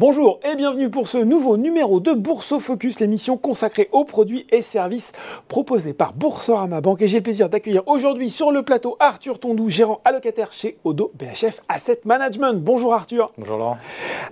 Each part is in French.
Bonjour et bienvenue pour ce nouveau numéro de Bourse Focus, l'émission consacrée aux produits et services proposés par Boursorama Banque. Et j'ai le plaisir d'accueillir aujourd'hui sur le plateau Arthur Tondou, gérant allocataire chez Odo BHF Asset Management. Bonjour Arthur. Bonjour Laurent.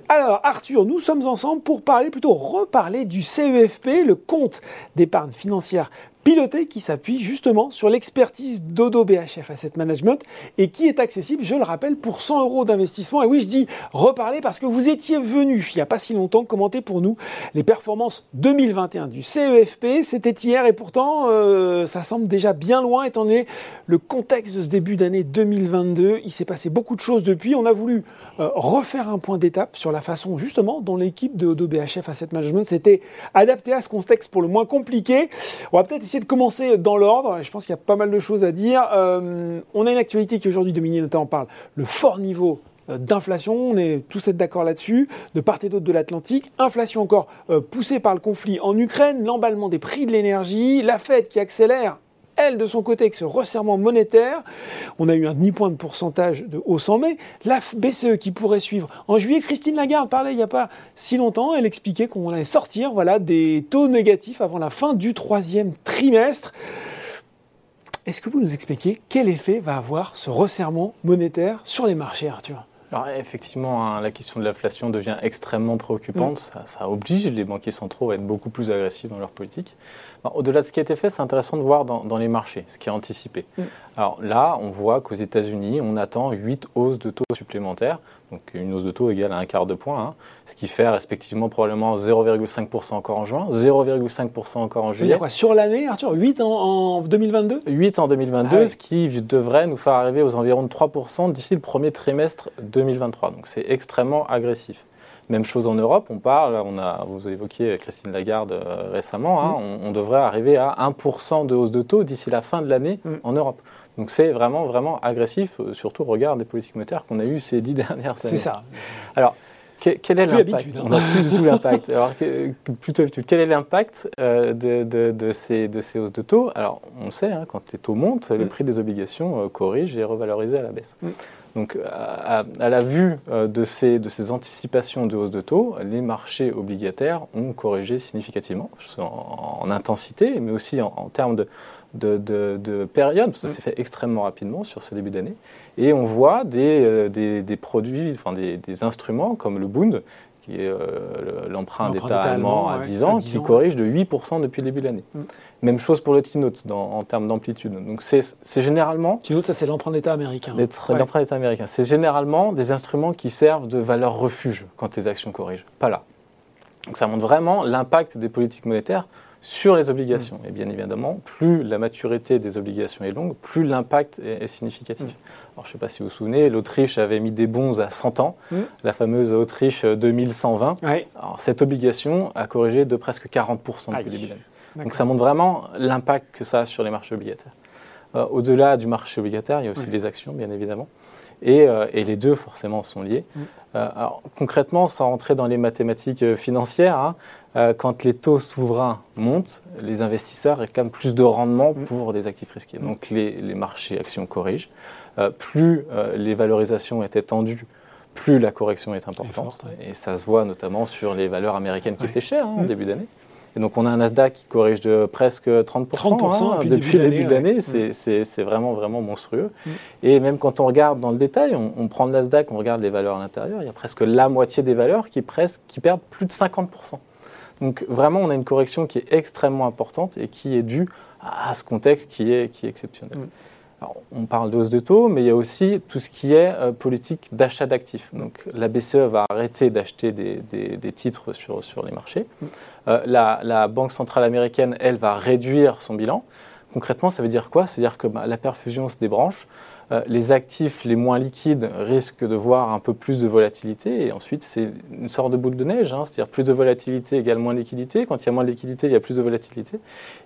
Alors Arthur, nous sommes ensemble pour parler, plutôt reparler du CEFP, le compte d'épargne financière piloté qui s'appuie justement sur l'expertise d'Odo BHF Asset Management et qui est accessible, je le rappelle, pour 100 euros d'investissement. Et oui, je dis reparler parce que vous étiez venu il n'y a pas si longtemps commenter pour nous les performances 2021 du CEFP. C'était hier et pourtant euh, ça semble déjà bien loin étant donné le contexte de ce début d'année 2022. Il s'est passé beaucoup de choses depuis. On a voulu euh, refaire un point d'étape sur la façon justement dont l'équipe de Odo BHF Asset Management s'était adaptée à ce contexte pour le moins compliqué. On va peut-être essayer de commencer dans l'ordre. Je pense qu'il y a pas mal de choses à dire. Euh, on a une actualité qui aujourd'hui domine, notamment parle le fort niveau euh, d'inflation, on est tous d'accord là-dessus, de part et d'autre de l'Atlantique, inflation encore euh, poussée par le conflit en Ukraine, l'emballement des prix de l'énergie, la Fed qui accélère elle, de son côté, avec ce resserrement monétaire, on a eu un demi-point de pourcentage de hausse en mai. La BCE qui pourrait suivre en juillet. Christine Lagarde parlait il n'y a pas si longtemps. Elle expliquait qu'on allait sortir voilà, des taux négatifs avant la fin du troisième trimestre. Est-ce que vous nous expliquez quel effet va avoir ce resserrement monétaire sur les marchés, Arthur? Alors, effectivement, hein, la question de l'inflation devient extrêmement préoccupante. Mm. Ça, oblige les banquiers centraux à être beaucoup plus agressifs dans leur politique. Au-delà de ce qui a été fait, c'est intéressant de voir dans, les marchés ce qui est anticipé. Mm. Alors là, on voit qu'aux États-Unis, on attend 8 hausses de taux supplémentaires. Donc une hausse de taux égale à un quart de point, hein, ce qui fait respectivement probablement 0,5% encore en juin, 0,5% encore en juillet. quoi Sur l'année, Arthur? 8 en, 2022 8 en 2022, ah ce qui devrait nous faire arriver aux environs de 3% d'ici le premier trimestre 2023. Donc c'est extrêmement agressif. Même chose en Europe, on parle, on a, vous avez évoqué Christine Lagarde euh, récemment, hein, mm. on, devrait arriver à 1% de hausse de taux d'ici la fin de l'année mm. en Europe. Donc c'est vraiment, vraiment agressif, euh, surtout au regard des politiques monétaires qu'on a eues ces dix dernières années. C'est ça. Alors, quel, est l'impact hein. On n'a plus du tout l'impact. Alors, plutôt Quel est l'impact euh, de, ces, de, ces, hausses de taux? Alors, on sait, hein, quand les taux montent, le mm. prix des obligations corrige et est revalorisé à la baisse. Donc, à, la vue euh, de ces, de ces, anticipations de hausse de taux, les marchés obligataires ont corrigé significativement en, intensité, mais aussi en, termes de, de, période, ça s'est fait extrêmement rapidement sur ce début d'année. Et on voit des, euh, des, produits, enfin des, instruments comme le Bund, qui est euh, l'emprunt d'État allemand à 10 ans, qui corrige de 8% depuis le début de l'année. Mm. Même chose pour le T-Note en termes d'amplitude. Donc c'est généralement... T-Note, ça c'est l'emprunt d'État américain. L'emprunt d'État américain. C'est généralement des instruments qui servent de valeur refuge quand les actions corrigent. Pas là. Donc ça montre vraiment l'impact des politiques monétaires sur les obligations. Et bien évidemment, plus la maturité des obligations est longue, plus l'impact est, significatif. Mm. Alors, je ne sais pas si vous vous souvenez, l'Autriche avait mis des bons à 100 ans, mm. la fameuse Autriche 2120. Alors, cette obligation a corrigé de presque 40% depuis le début de l'année. Donc ça montre vraiment l'impact que ça a sur les marchés obligataires. Euh, au-delà du marché obligataire, il y a aussi les actions, bien évidemment. Et, euh, et, les deux, forcément, sont liés. Mm. Euh, alors, concrètement, sans rentrer dans les mathématiques financières, hein, quand les taux souverains montent, les investisseurs réclament plus de rendement mm. pour des actifs risqués. Donc les, les marchés actions corrigent. plus les valorisations étaient tendues, plus la correction est importante. Et ça se voit notamment sur les valeurs américaines qui étaient chères hein, au mm. début d'année. Et donc on a un Nasdaq qui corrige de presque 30%, 30% hein, depuis, le début de l'année. Mm. C'est vraiment, vraiment monstrueux. Mm. Et même quand on regarde dans le détail, on, prend le Nasdaq, on regarde les valeurs à l'intérieur, il y a presque la moitié des valeurs qui, presque, qui perdent plus de 50%. Donc vraiment, on a une correction qui est extrêmement importante et qui est due à ce contexte qui est, qui est exceptionnel. Mm on parle de hausse de taux, mais il y a aussi tout ce qui est euh, politique d'achat d'actifs. Donc la BCE va arrêter d'acheter des, titres sur, sur les marchés. Euh, la, Banque centrale américaine, elle, va réduire son bilan. Concrètement, ça veut dire quoi? Ça veut dire que bah, la perfusion se débranche. Euh, les actifs les moins liquides risquent de voir un peu plus de volatilité et ensuite c'est une sorte de boule de neige, hein. c'est-à-dire plus de volatilité égale moins de liquidité, quand il y a moins de liquidité il y a plus de volatilité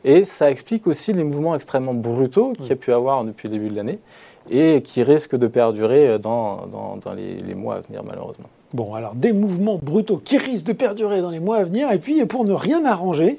et ça explique aussi les mouvements extrêmement brutaux qu'il y a pu avoir depuis le début de l'année et qui risquent de perdurer dans, dans, les, les mois à venir malheureusement. Bon, alors des mouvements brutaux qui risquent de perdurer dans les mois à venir, et puis pour ne rien arranger,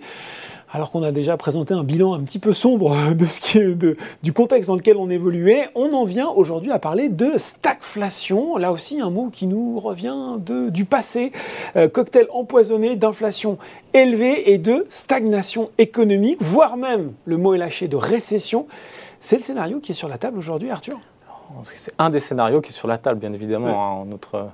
alors qu'on a déjà présenté un bilan un petit peu sombre de ce qui est de, du contexte dans lequel on évoluait, on en vient aujourd'hui à parler de stagflation. Là aussi, un mot qui nous revient de, du passé. Euh, cocktail empoisonné d'inflation élevée et de stagnation économique, voire même, le mot est lâché, de récession. C'est le scénario qui est sur la table aujourd'hui, Arthur C'est un des scénarios qui est sur la table, bien évidemment. Hein, notre,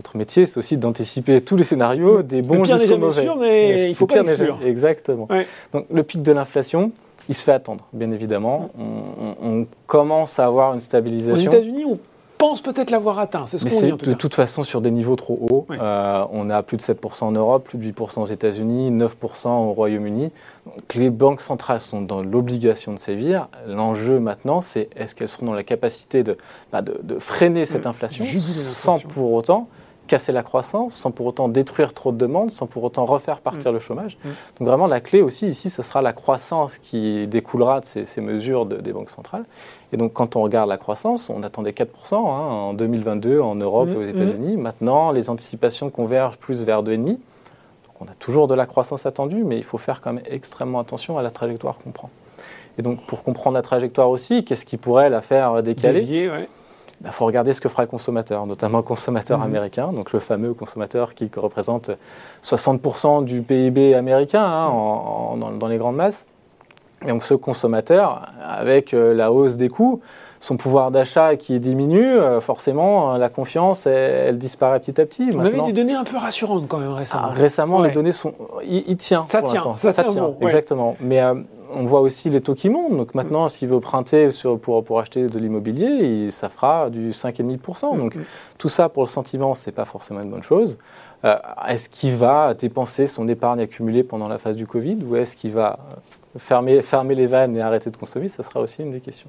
notre métier, c'est aussi d'anticiper tous les scénarios, des bons jusqu'aux mauvais. Sûr, mais il faut pas l'exclure. Exactement. Donc le pic de l'inflation, il se fait attendre, bien évidemment. On, commence à avoir une stabilisation. Aux États-Unis, on pense peut-être l'avoir atteint. C'est ce qu'on dit. En tout de toute façon sur des niveaux trop hauts. Euh, on a plus de 7% en Europe, plus de 8% aux États-Unis, 9% au Royaume-Uni. Donc les banques centrales sont dans l'obligation de sévir. L'enjeu maintenant, c'est est-ce qu'elles seront dans la capacité de, bah, de, freiner cette inflation sans pour autant casser la croissance sans pour autant détruire trop de demandes, sans pour autant refaire partir mm. le chômage. Mm. Donc vraiment la clé aussi ici, ce sera la croissance qui découlera de ces, mesures des banques centrales. Et donc quand on regarde la croissance, on attendait 4% hein, en 2022 en Europe mm. et aux États-Unis. Maintenant, les anticipations convergent plus vers 2,5%. Donc on a toujours de la croissance attendue, mais il faut faire quand même extrêmement attention à la trajectoire qu'on prend. Et donc pour comprendre la trajectoire aussi, qu'est-ce qui pourrait la faire décaler? Il bah, faut regarder ce que fera le consommateur, notamment le consommateur mhm. américain, donc le fameux consommateur qui représente 60% du PIB américain hein, dans, les grandes masses. Et donc ce consommateur, avec euh, la hausse des coûts, son pouvoir d'achat qui diminue, euh, forcément, la confiance, elle, disparaît petit à petit. On avait des données un peu rassurantes quand même récemment. Ah, récemment, les données sont... Il, tient. Ça tient, ça, tient, exactement. Mais euh, on voit aussi les taux qui montent. Donc maintenant, s'il veut emprunter pour, pour acheter de l'immobilier, ça fera du 5,5%. Donc mm-hmm. tout ça, pour le sentiment, ce n'est pas forcément une bonne chose. Euh, est-ce qu'il va dépenser son épargne accumulée pendant la phase du Covid ou est-ce qu'il va euh, fermer, fermer les vannes et arrêter de consommer? Ça sera aussi une des questions.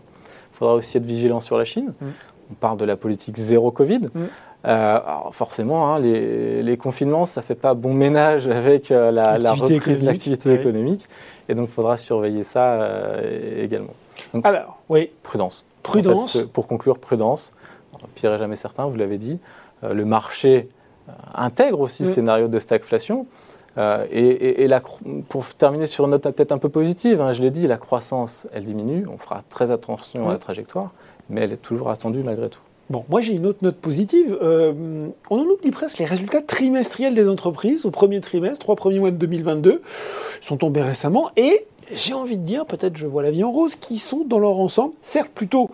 Il faudra aussi être vigilant sur la Chine. Mm. On parle de la politique zéro Covid. Mm. Euh, forcément, hein, les, confinements, ça ne fait pas bon ménage avec la, reprise de l'activité économique. Et donc, il faudra surveiller ça euh, également. Alors, oui. Prudence. Prudence. pour conclure, prudence. Pire jamais certain, vous l'avez dit. Euh, le marché euh, intègre aussi ce scénario de stagflation. Et, pour terminer sur une note peut-être un peu positive, hein, je l'ai dit, la croissance, elle diminue. On fera très attention à la trajectoire, mais elle est toujours attendue malgré tout. Bon, moi j'ai une autre note positive. Euh, on en oublie presque les résultats trimestriels des entreprises au premier trimestre, trois premiers mois de 2022, sont tombés récemment et j'ai envie de dire, peut-être je vois la vie en rose, qui sont dans leur ensemble, certes plutôt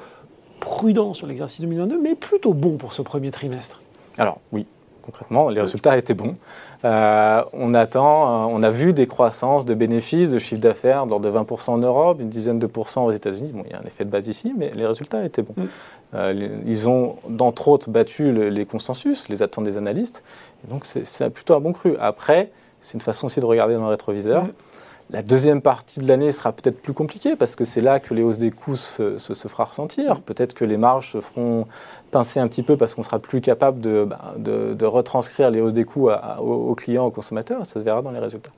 prudents sur l'exercice 2022, mais plutôt bons pour ce premier trimestre. Alors oui, concrètement, les résultats étaient bons. Euh, on attend, euh, on a vu des croissances de bénéfices, de chiffre d'affaires d'ordre de 20% en Europe, une dizaine de pourcents aux États-Unis. Bon, il y a un effet de base ici, mais les résultats étaient bons. Mm. Euh, ils ont, d'entre autres, battu les consensus, les attentes des analystes. Et donc, c'est plutôt un bon cru. Après, c'est une façon aussi de regarder dans le rétroviseur. Mm. La deuxième partie de l'année sera peut-être plus compliquée parce que c'est là que les hausses des coûts se, se, se fera ressentir. Mm. Peut-être que les marges se feront pincer un petit peu parce qu'on sera plus capable de, bah, de, retranscrire les hausses des coûts aux, clients, aux consommateurs. Ça se verra dans les résultats.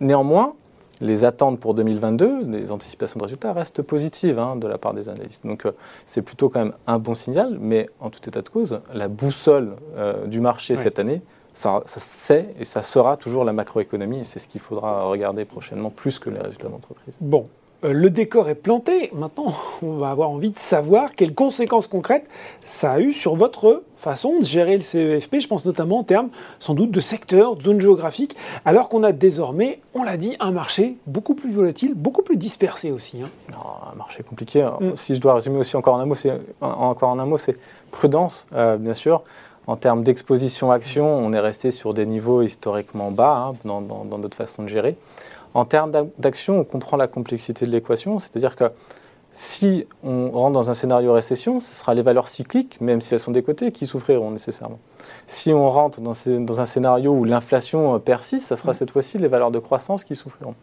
néanmoins, les attentes pour 2022, les anticipations de résultats restent positives hein, de la part des analystes. Donc euh, c'est plutôt quand même un bon signal, mais en tout état de cause, la boussole euh, du marché cette année, ça, ça c'est et ça sera toujours la macroéconomie, et c'est ce qu'il faudra regarder prochainement plus que les résultats d'entreprise. Bon, le décor est planté. Maintenant, on va avoir envie de savoir quelles conséquences concrètes ça a eu sur votre façon de gérer le CEFP. Je pense notamment en termes sans doute de secteur, de zone géographique, alors qu'on a désormais, on l'a dit, un marché beaucoup plus volatile, beaucoup plus dispersé aussi. Hein. un marché compliqué. Mm. Si je dois résumer aussi encore en un mot, c'est encore en un mot, c'est prudence, euh, bien sûr. En termes d'exposition action, on est resté sur des niveaux historiquement bas hein, dans, dans notre façon de gérer. En termes d'action, on comprend la complexité de l'équation, c'est-à-dire que si on rentre dans un scénario récession, ce sera les valeurs cycliques, même si elles sont décotées, qui souffriront nécessairement. Si on rentre dans, dans un scénario où l'inflation persiste, ce sera mmh. cette fois-ci les valeurs de croissance qui souffriront.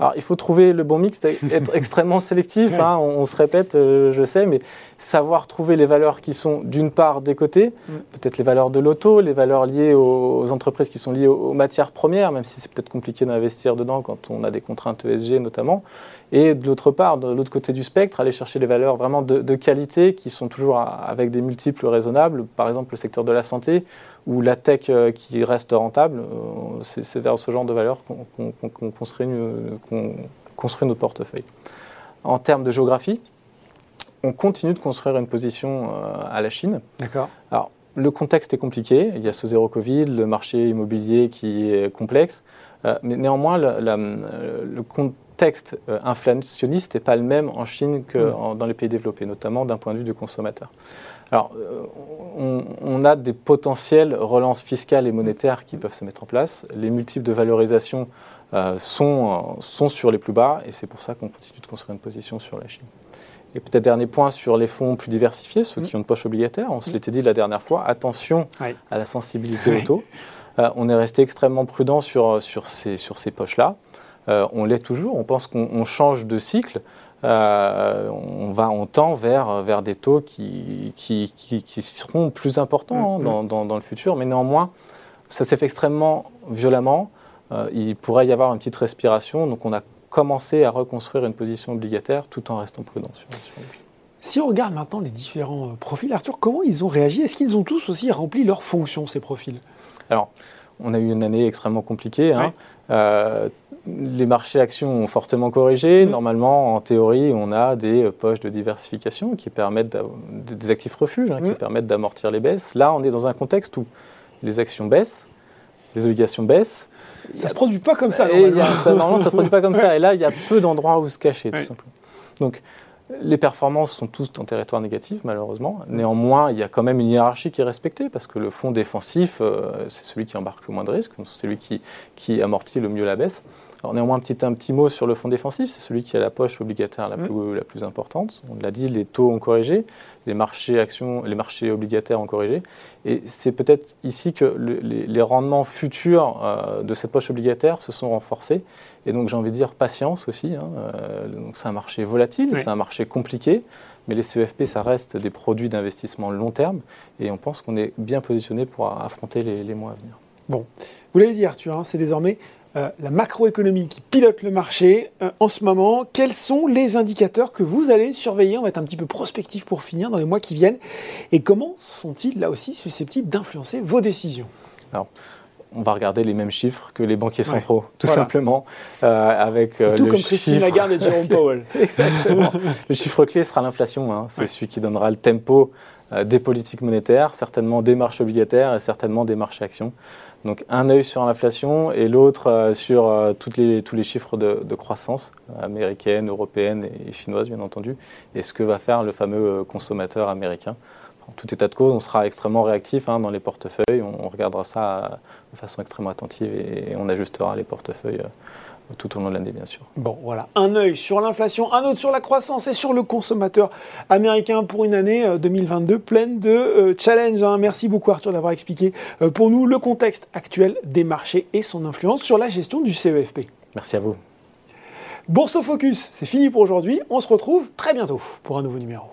Alors, il faut trouver le bon mix, être extrêmement sélectif. Hein, on, se répète, euh, je sais, mais savoir trouver les valeurs qui sont d'une part des côtés, mm. peut-être les valeurs de l'auto, les valeurs liées aux, entreprises qui sont liées aux, matières premières, même si c'est peut-être compliqué d'investir dedans quand on a des contraintes ESG notamment. Et de l'autre part, de l'autre côté du spectre, aller chercher des valeurs vraiment de, qualité qui sont toujours avec des multiples raisonnables. Par exemple, le secteur de la santé ou la tech euh, qui reste rentable. Euh, c'est vers ce genre de valeurs qu'on construit, construit notre portefeuille. En termes de géographie, on continue de construire une position euh, à la Chine. D'accord. Alors, le contexte est compliqué. Il y a ce zéro Covid, le marché immobilier qui est complexe. mais néanmoins, le contexte inflationniste n'est pas le même en Chine que hmm. dans les pays développés, notamment d'un point de vue du consommateur. Alors, on, a des potentielles relances fiscales et monétaires qui peuvent se mettre en place. Les multiples de valorisation sont, sont sur les plus bas et c'est pour ça qu'on continue de construire une position sur la Chine. Et peut-être dernier point sur les fonds plus diversifiés, ceux qui mm. ont une poche obligataire. On se mm. l'était dit la dernière fois, attention à la sensibilité au taux. Euh, on est resté extrêmement prudent sur, sur ces, sur ces poches-là. Euh, on l'est toujours. On pense qu'on change de cycle. Euh, on, va, on tend vers, vers des taux qui, qui, qui, seront plus importants mm. hein, dans, dans, le futur. Mais néanmoins, ça s'est fait extrêmement violemment. il pourrait y avoir une petite respiration. Donc on a commencer à reconstruire une position obligataire tout en restant prudent sur, Si on regarde maintenant les différents euh, profils, Arthur, comment ils ont réagi? Est-ce qu'ils ont tous aussi rempli leur fonction, ces profils? Alors, on a eu une année extrêmement compliquée. Hein. Euh, les marchés actions ont fortement corrigé. Normalement, en théorie, on a des euh, poches de diversification qui permettent des actifs refuges, hein, qui permettent d'amortir les baisses. Là, on est dans un contexte où les actions baissent, les obligations baissent, ça ne se produit pas comme ça. normalement, ça se produit pas comme ça. Et là, il y a peu d'endroits où se cacher, tout simplement. Donc, les performances sont tous en territoire négatif, malheureusement. Néanmoins, il y a quand même une hiérarchie qui est respectée, parce que le fonds défensif, euh, c'est celui qui embarque le moins de risques, c'est celui qui, qui amortit le mieux la baisse. Alors néanmoins, un petit, un petit mot sur le fonds défensif, c'est celui qui a la poche obligataire la, mmh. plus, la plus importante. On l'a dit, les taux ont corrigé, les marchés, actions, les marchés obligataires ont corrigé. Et c'est peut-être ici que les, rendements futurs euh, de cette poche obligataire se sont renforcés. Et donc j'ai envie de dire patience aussi. Hein. Euh, donc c'est un marché volatile, c'est un marché compliqué. Mais les CEFP, ça reste des produits d'investissement long terme. Et on pense qu'on est bien positionné pour affronter les, les mois à venir. Bon, vous l'avez dit Arthur, hein, c'est désormais euh, la macroéconomie qui pilote le marché euh, en ce moment. Quels sont les indicateurs que vous allez surveiller On va être un petit peu prospectif pour finir dans les mois qui viennent. Et comment sont-ils là aussi susceptibles d'influencer vos décisions Alors, on va regarder les mêmes chiffres que les banquiers centraux, tout simplement, euh, avec tout comme Christine Lagarde et Jerome Powell. Exactement. le chiffre clé sera l'inflation. Hein. C'est celui qui donnera le tempo des politiques monétaires, certainement des marches obligataires et certainement des marches actions. Donc un œil sur l'inflation et l'autre euh, sur euh, toutes les, tous les chiffres de, croissance américaine, européenne et chinoise bien entendu, et ce que va faire le fameux euh, consommateur américain. En tout état de cause, on sera extrêmement réactif hein, dans les portefeuilles, on, regardera ça de façon extrêmement attentive et on ajustera les portefeuilles tout au long de l'année, bien sûr. Bon, voilà, un œil sur l'inflation, un autre sur la croissance et sur le consommateur américain pour une année 2022 euh, pleine de euh, challenges. Hein. Merci beaucoup Arthur d'avoir expliqué euh, pour nous le contexte actuel des marchés et son influence sur la gestion du CEFP. Merci à vous. Bourse Focus, c'est fini pour aujourd'hui. On se retrouve très bientôt pour un nouveau numéro.